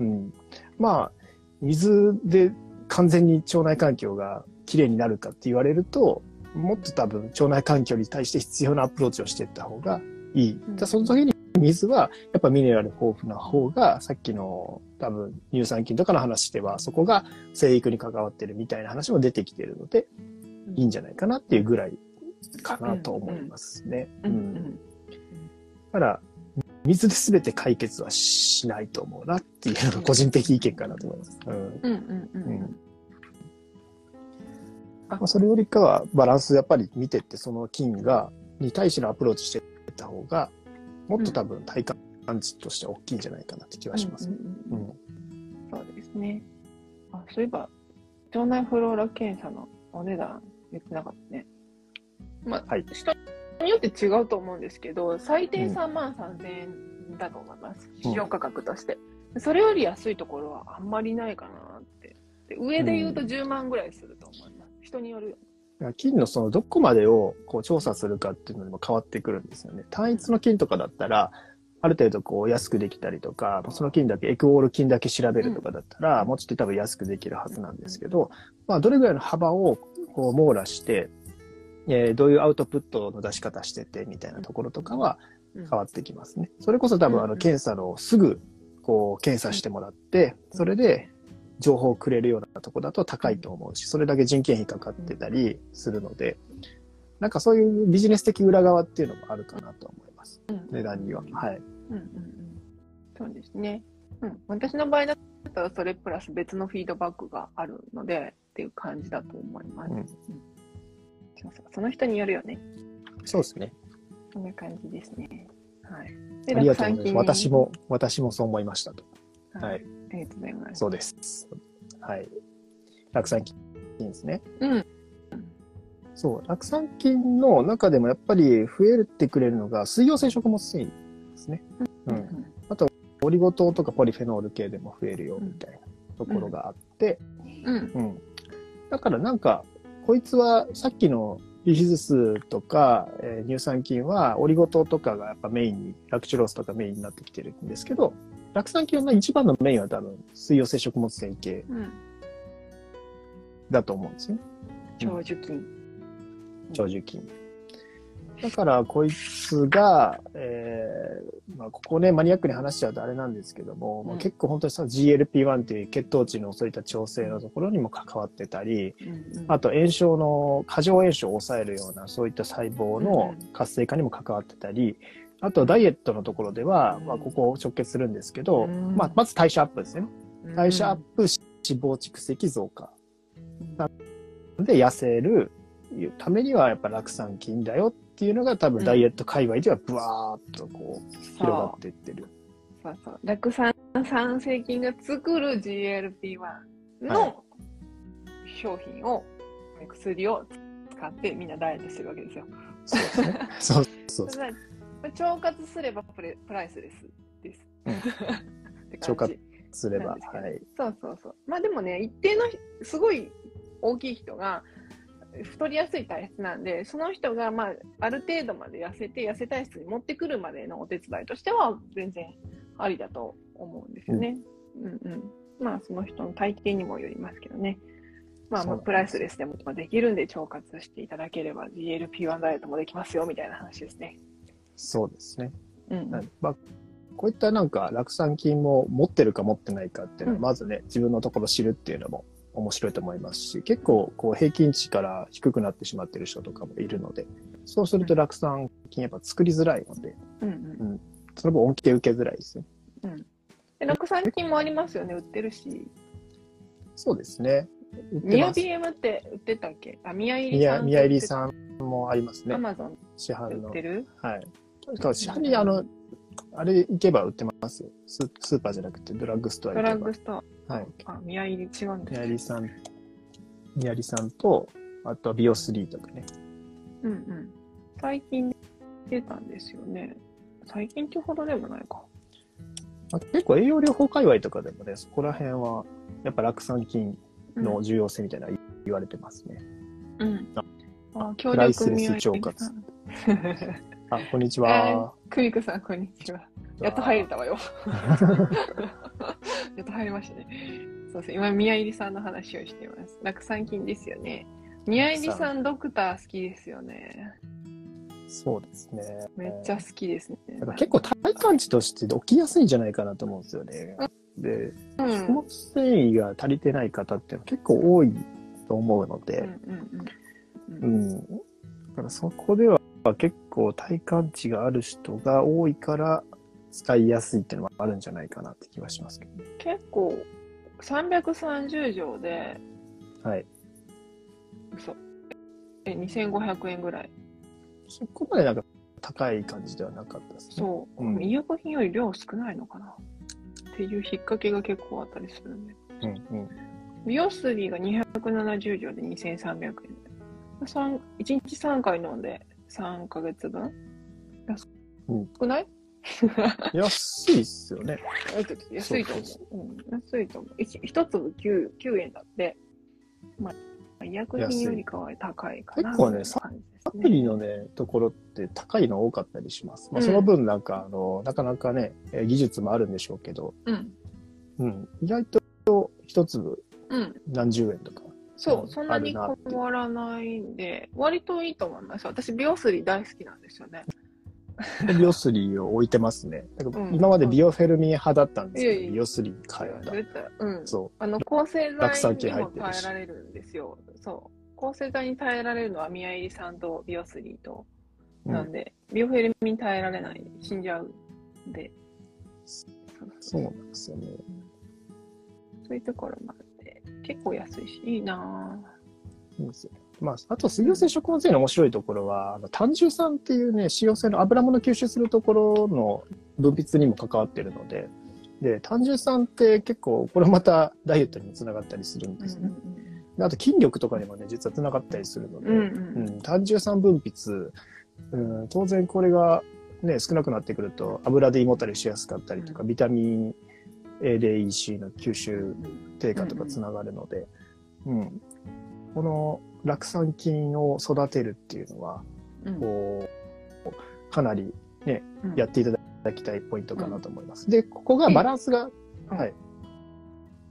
うん、まあ水で完全に腸内環境がきれいになるかって言われるともっと多分腸内環境に対して必要なアプローチをしていった方がいい。うん、その時に水はやっぱミネラル豊富な方がさっきの多分乳酸菌とかの話ではそこが生育に関わってるみたいな話も出てきてるのでいいんじゃないかなっていうぐらいかなと思いますね。うん。だから、水で全て解決はしないと思うなっていうのが個人的意見かなと思います。うん。うん。うん。うん。まあ、それよりかはバランスやっぱり見てってその菌がに対してのアプローチしていった方がもっと多分体感値として大きいんじゃないかなって気はします、ね、うん、うん、そうですね。あそういえば腸内フローラ検査のお値段言ってなかったね。まあ、はい、人によって違うと思うんですけど、最低3万3000円だと思います、市場価格として。それより安いところはあんまりないかなって。で上で言うと10万ぐらいすると思います。うん、人によるよ。金のそのどこまでをこう調査するかっていうのにも変わってくるんですよね。単一の金とかだったら、ある程度こう安くできたりとか、その菌だけ、エクオール菌だけ調べるとかだったら、もうちょっと多分安くできるはずなんですけど、まあどれぐらいの幅をこう網羅して、えーどういうアウトプットの出し方しててみたいなところとかはうん変わってきますね。それこそ多分あの検査のすぐこう検査してもらって、それで情報をくれるようなとこだと高いと思うし、それだけ人件費かかってたりするので、なんかそういうビジネス的裏側っていうのもあるかなと思います。うん値段には。はい。うんうんうんそうですね。うん、私の場合だったらそれプラス別のフィードバックがあるのでっていう感じだと思います。うんそうそうその人によるよね。そうですね。そんな感じですね。はい。ありがとうございます。私も、私もそう思いましたと。は。はいいありがとうございます。そうです。はい。酪酸菌ですね。うん。そう。酪酸菌の中でもやっぱり増えてくれるのが水溶性食物繊維ですね。う。うんんオリゴ糖とかポリフェノール系でも増えるよみたいなところがあって、うん。うん。だからなんか、こいつはさっきのビフィズスとか、えー乳酸菌はオリゴ糖とかがやっぱメインに、ラクチュロースとかメインになってきてるんですけど、酪酸菌の一番のメインは多分水溶性食物繊維系うん。だと思うんですよね。長寿菌。長寿菌。だから、こいつが、えーまあ、ここね、マニアックに話しちゃうとあれなんですけども、まあ、うん結構本当にその GLP-1 っていう血糖値のそういった調整のところにも関わってたり、うんうんあと炎症の、過剰炎症を抑えるようなそういった細胞の活性化にも関わってたり、あとダイエットのところでは、うんまあ、ここ直結するんですけど、うんまあ、まず代謝アップですね。代謝アップ、脂肪蓄積増加。で痩せるためにはやっぱ酪酸菌だよっていうのが多分ダイエット界隈ではブワーっとこう広がっていってる。そうそう。酪酸酸性菌が作る GLP-1 はの商品を、薬を使ってみんなダイエットしてるわけですよ。そうですね。そうそうそう。<laughs> 腸活すればプレプライスレスです。腸活すれば。はい。そうそうそう。まあでもね、一定のすごい大きい人が太りやすい体質なんで、その人がまあある程度まで痩せて、痩せ体質に持ってくるまでのお手伝いとしては全然ありだと思うんですよね。うん、うん、まあその人の体型にもよりますけどね。まあ、まあプライスレスでもできるんで腸活していただければ GLP-1 ダイエットもできますよみたいな話ですね。そうですね。うん、うん。まあ、こういったなんか酪酸菌も持ってるか持ってないかっていうのは、うんまずね、自分のところ知るっていうのも面白いと思いますし、結構こう平均値から低くなってしまってる人とかもいるので、そうすると酪酸菌やっぱ作りづらいので、うんうんその分恩恵受けづらいですね。で酪酸菌もありますよね、売ってるし。そうですね。売ってミヤます BM って売ってたっけ？あ、宮入宮さん。宮入さんもありますねア。マゾン市販ので売って。る？はい。市販にあの、あれ行けば売ってますよ。ススーパーじゃなくてドラッグストアド行けば。ラッグストア。はい。あ、宮入り違うんです宮入さん、宮入さんと、あとはビオスリーとかね。うんうん。最近出たんですよね。最近ってほどでもないか。まあ、結構栄養療法界隈とかでもね、そこら辺は、やっぱ酪酸菌うんの重要性みたいなの言われてますね。うん。あ、協プライスレス腸活。あ、こんにちは。クミコさん、こんにちは。やっと入れたわよ。<laughs> やっと入りましたね。そうですね。今、宮入さんの話をしています。酪酸菌ですよね。宮入さん、ドクター好きですよね。そうですね。めっちゃ好きですね。結構体感値として起きやすいんじゃないかなと思うんですよね。で、うん、食物繊維が足りてない方って結構多いと思うので、うんうん。だからそこでは結構体感値がある人が多いから使いやすいっていうのはあるんじゃないかなって気はしますけどね。結構330錠ではい。嘘え2500円ぐらいそこまでなんか高い感じではなかったですね。そう、うん医薬品より量少ないのかなっていう引っ掛けが結構あったりするんでうんうん。美容水が270錠で2300円1日3回飲んで3ヶ月分安うんくない、<laughs> 安いっすよね。<laughs> 安いと思う。うん、安いと思う。一一粒 9, 9円だって。まあ、医薬品よりかは高いかな。結構ねそういう感じですアプリのね、ところって高いの多かったりします。まあ、うんその分なんか、あの、なかなかね、えー技術もあるんでしょうけど、うん。うん、意外と一粒うん。何十円とか。そうう、んそんなに変わらないんで、割といいと思います。私、美容水大好きなんですよね。で美容水を置いてますね。今までビオフェルミン派だったんですけど、いやいや美容水変えた。うん。そあの、抗生剤にも耐えられるんですよ。そう。抗生剤に耐えられるのはミアイリ酸とビオスリーと、う。うんなんで、ビオフェルミン耐えられない、死んじゃうんで。そうなんですよね。そういうところもあって、結構安いし、いいなぁ。いいですよまあ、あと水溶性食物繊維の面白いところは、あの単重酸っていうね、脂溶性の油物吸収するところの分泌にも関わってるので、で、単重酸って結構、これまたダイエットにもつながったりするんですね。であと筋力とかにもね、実はつながったりするので、うんうんうん。単重酸分泌、うん、当然これが、ね、少なくなってくると油で胃もたれしやすかったりとか、うん。ビタミン A で EC の吸収低下とかつながるので、うん。この酪酸菌を育てるっていうのは、うん。こうかなりうん。やっていただきたいポイントかなと思います。で、ここがバランスが、うん。はい、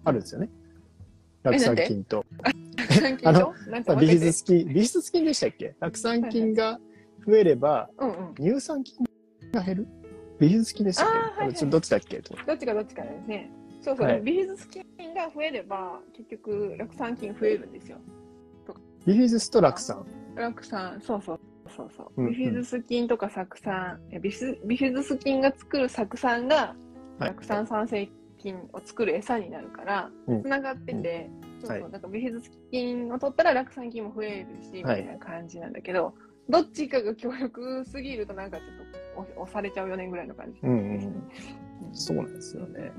あるんですよね。酪酸 <laughs> 菌と。あとなんかビフィズス菌、ビフィズス菌でしたっけ？酪酸菌が増えれば。乳酸菌が減る？ビフィズス菌でしたっけ？どっちだっけ？と。どっちかどっちかですね。そうそう、はい。ビフィズス菌が増えれば、結局、酪酸菌増えるんですよ。ビフィズスと酪酸。酪酸、そうそうそうそう。うんうんビフィズス菌とか酢酸、えビフィズビフィズス菌が作る酢酸が、はい酪酸酸性菌を作る餌になるから、うんつながってて、そうそう、はいだからビフィズス菌を取ったら酪酸菌も増えるし、みたはいいな感じなんだけど、どっちかが強力すぎるとなんかちょっと押押されちゃうよねぐらいの感じ。うんうんそうなんですよね。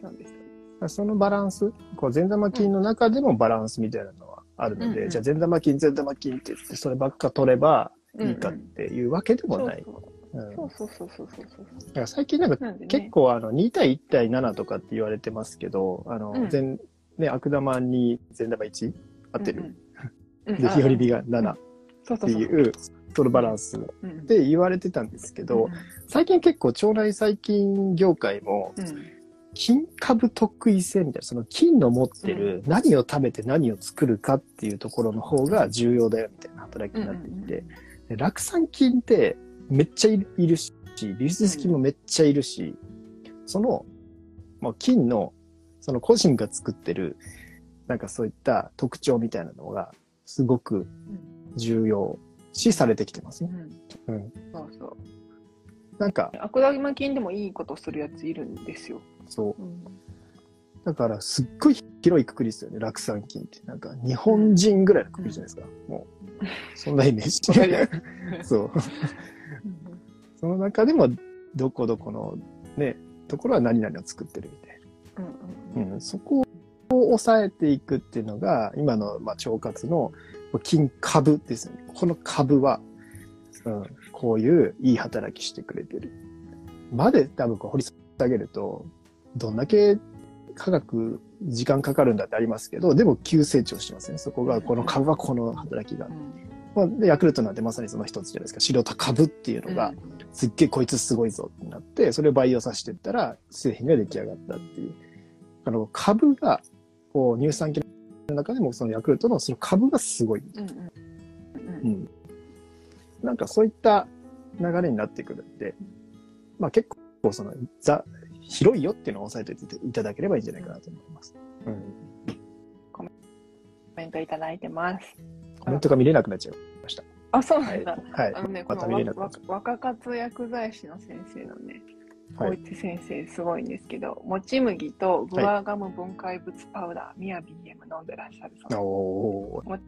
そうです。そのバランス、こう善玉菌の中でもバランスみたいなのはあるので、うんうんじゃあ善玉菌、善玉菌って言って、そればっか取ればいいかっていうわけでもない。そううんそうそうそうそうそうだから最近なんか。結構あの2対1対7とかって言われてますけど、あの、うん善、ね、悪玉に善玉1合ってる。うんうん。<laughs> で、日和美が。が7っ。ていう、そのバランスうん。って言われてたんですけど、最近結構腸内細菌業界も、うん、うん。菌株得意性みたいな、その菌の持ってる何を食べて何を作るかっていうところの方が重要だよみたいな働きになっていて、で酪酸菌ってめっちゃいいるし、ビフィズス菌もめっちゃいるし、その、まあ、菌の、その個人が作ってる、なんかそういった特徴みたいなのが、すごく重要視されてきてますうね。ん。うん。そうそう。なんか、悪玉菌でもいいことするやついるんですよ。そう。うん。だから、すっごい広いくくりですよね、酪酸菌って。なんか、日本人ぐらいのくくりじゃないですか。もう、そんなイメージ。<laughs> そう。その中でも、どこどこのね、ところは何々を作ってるみたいうんうんな。うん、そこを抑えていくっていうのが、今の、まあ、腸活の菌株ですよね。この株は、うん、こういういい働きしてくれてる。まで多分こう掘り下げると、どんだけ科学、時間かかるんだってありますけど、でも急成長してますね。そこが、この株はこの働きがう。んまあ、で、ヤクルトなんてまさにその一つじゃないですか。白田株っていうのが、すっげえこいつすごいぞってなって、それを培養させていったら製品が出来上がったっていう。あの、株が、こう、乳酸菌の中でもそのヤクルトのその株がすごい。うんうんううんん。なんかそういった流れになってくるんで、まあ結構その、ざ、広いよっていうのを押さえておいていただければいいんじゃないかなと思います。うん。コメントいただいてます。コメントが見れなくなっちゃう。あ、そうはないん。だ。はい。あのね、またこの見れなくなっちゃわ若活薬剤師の先生のね、はい小市先生すごいんですけど、もち麦とグアガム分解物パウダー、ミヤ BM 飲んでらっしゃるそうう。おー。も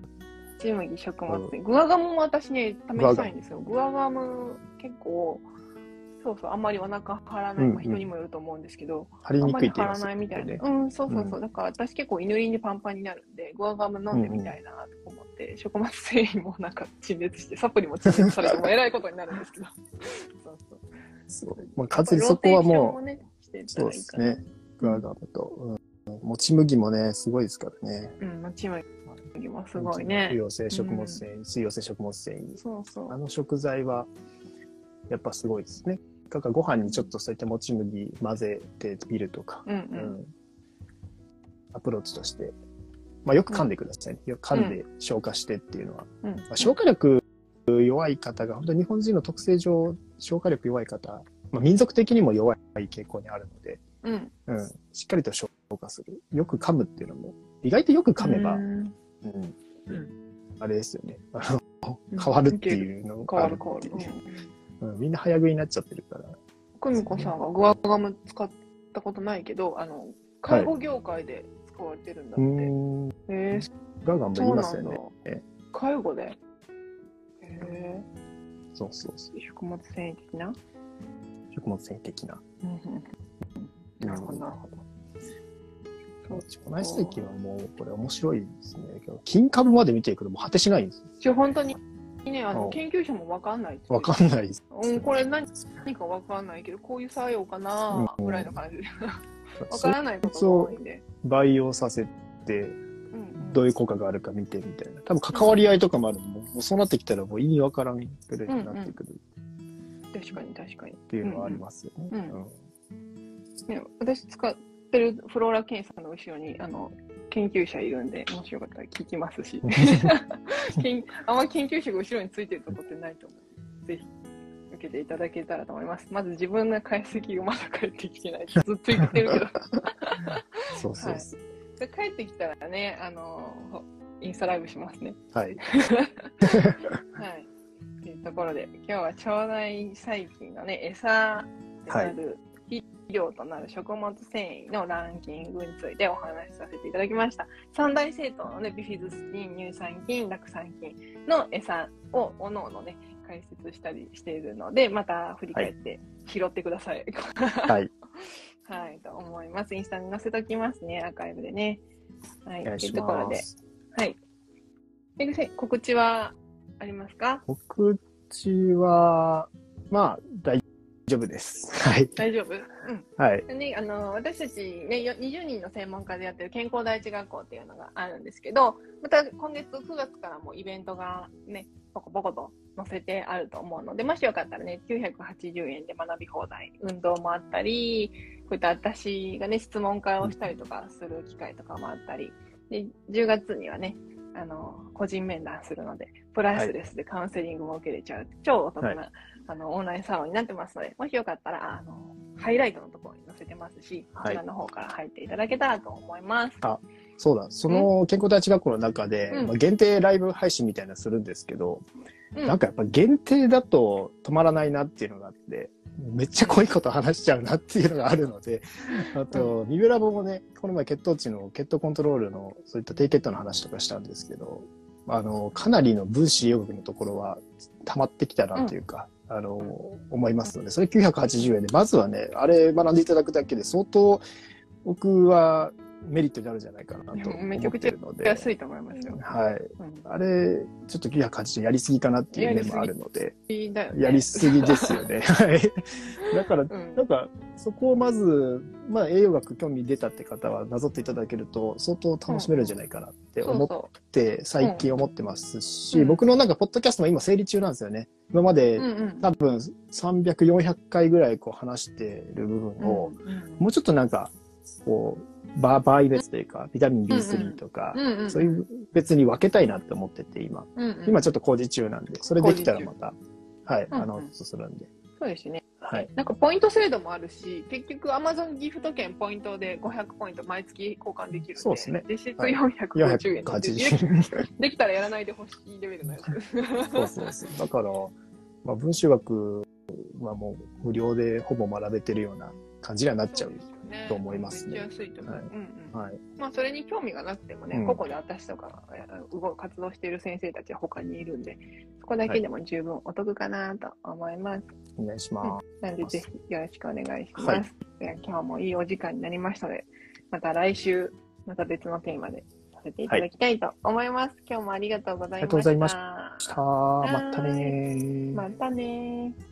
ち麦食物繊維。グアガムも私ね、試したいんですよ。グアガム結構、そうそう、あんまりお腹張らない、うんうんまあ人にもよると思うんですけど、張りにあんまり張らくいって言いますないみたいな。ね。うん、そうそうそう。うだから私結構犬りにパンパンになるんで、グアガム飲んでみたいなと思って、食物繊維もなんか陳列して、サプリも陳列されて <laughs> もえらいことになるんですけど。そうそう。そう。まあ、完全にそこはもう、そう。ですね。グアガムと。うん。もち麦もね、すごいですからね。うん、もち麦。ギもすごいね不。溶性食物繊維、水溶性食物繊維。そうそうあ。の食材は、やっぱすごいですね。だからご飯にちょっとそういったもち麦混ぜてみるとか、うんう。うんんアプローチとして、まあ、よく噛んでくださいね。よく噛んで消化してっていうのは。うんまあ、消化力弱い方が、本当に日本人の特性上、消化力弱い方、まあ、民族的にも弱い傾向にあるので、うん。うん、しっかりと消化する。よく噛むっていうのも、意外とよく噛めば、うんあれですよね。あの変わるっていうの変があるわる変わるっていう。うん、みんな早食いになっちゃってるから。久美子さんがグアガム使ったことないけど、あの、介護業界で使われてるんだうって。ーん、へえガンガンもそ言いうますよね。。介護で？へえそうそうそう。食物繊維的な？食物繊維的な。なるほど、なるほど。そう腸内細菌はもう、これ面白いですね。金株まで見ていくともう果てしないんです本当にね、あのうん研究者もわかんない。わかんないです。うん、これ何何かわかんないけど、こういう作用かなうんぐらいの感じで。わからないことが多いんで。培養させて、うんどういう効果があるか見てみたいな。多分関わり合いとかもあるのも、もうそうなってきたらもう意味わからんぐらいになってくる確かに確かに。っていうのはありますよね。うんうんうんね、私使ってるフローラ検査の後ろにあの研究者いるんで、もしよかったら聞きますし。<laughs> 研あんまり研究者が後ろについてるとこってないと思う。ぜひ受けていただけたらと思います。まず自分の解析がまだ帰ってきてない。<laughs> ずっとついてるけど。そうそうそう。で帰ってきたらね、あのインスタライブしますね。はい。<laughs> はい。というところで、今日は腸内細菌のね、餌でなる、肥料となる食物繊維のランキングについてお話しさせていただきました。三大政党のね、ビフィズス菌、乳酸菌、酪酸菌の餌をおのおのね、解説したりしているので、また振り返って拾ってください。はい。<laughs> はい、と思います。インスタに載せときますね、アーカイブでね。はい、というところで。はい。告知はありますか？告知は、まあ、大丈夫です。はい。大丈夫？うん。はい。ね、あの、私たちね、よ20人の専門家でやってる健康第一学校っていうのがあるんですけど、また今月9月からもイベントがね、ポコポコと載せてあると思うので、もしよかったらね、980円で学び放題、運動もあったり、こういった私がね、質問会をしたりとかする機会とかもあったり、で、10月にはね、あの、個人面談するので、プライスレスでカウンセリングも受けれちゃう、超お得な、はあの、オンラインサロンになってますので、もしよかったら、あの、ハイライトのところに載せてますし、こはい。ちらの方から入っていただけたらと思います。そうだ。その健康第一学校の中で、うん。まあ、限定ライブ配信みたいなのするんですけど、うん。なんかやっぱ限定だと止まらないなっていうのがあって、めっちゃ濃いこと話しちゃうなっていうのがあるので、あと、ミブラボもね、この前血糖値の血糖コントロールのそういった低血糖の話とかしたんですけど、あの、かなりの分子栄養学のところは溜まってきたなというか、あの、思いますので、それ980円で、まずはね、あれ学んでいただくだけで相当僕はメリットになるんじゃないかなと思っめちゃくちゃ。安いと思いますよ。はい。うんあれ、ちょっと980円やりすぎかなっていう面もあるので、いいだよね。やりすぎですよね。<laughs> はい。だから、うんなんか、そこをまず、まあ、栄養学興味出たって方はなぞっていただけると、相当楽しめるんじゃないかなって思って、最近思ってますし、うん僕のなんか、ポッドキャストも今整理中なんですよね。今まう。で。多分300、400回ぐらいこう話してる部分を、うんもうちょっとなんか、こう、バ場合別というか、ビタミン B3 とか、うんうん。そういう別に分けたいなって思ってて、今。うんうん、今ちょっと工事中なんで、それできたらまた、はい、うんうんアナウンスするんで。そうですね。はい。なんかポイント制度もあるし、結局 Amazon ギフト券ポイントで500ポイント毎月交換できるんで、そうですね実質はい450円で、480円。できたらやらないでほしいレベルのやつ。そうそうそう。だから、まあ、文集学はもう無料でほぼ学べてるような感じにはなっちゃう。と思いますねめっちゃ安いと思う。はいうんうん。はい。まあ、それに興味がなくてもね、うん個々で私とか、えー動活動している先生たちは他にいるんで、そこだけでも十分お得かなと思います。お願いしまなので、ぜひよろしくお願いします。はい今日もいいお時間になりましたので、また来週、また別のテーマでさせていただきたいと思います。今日もありがとうございました。ありがとうございます。した。またねー。またねー。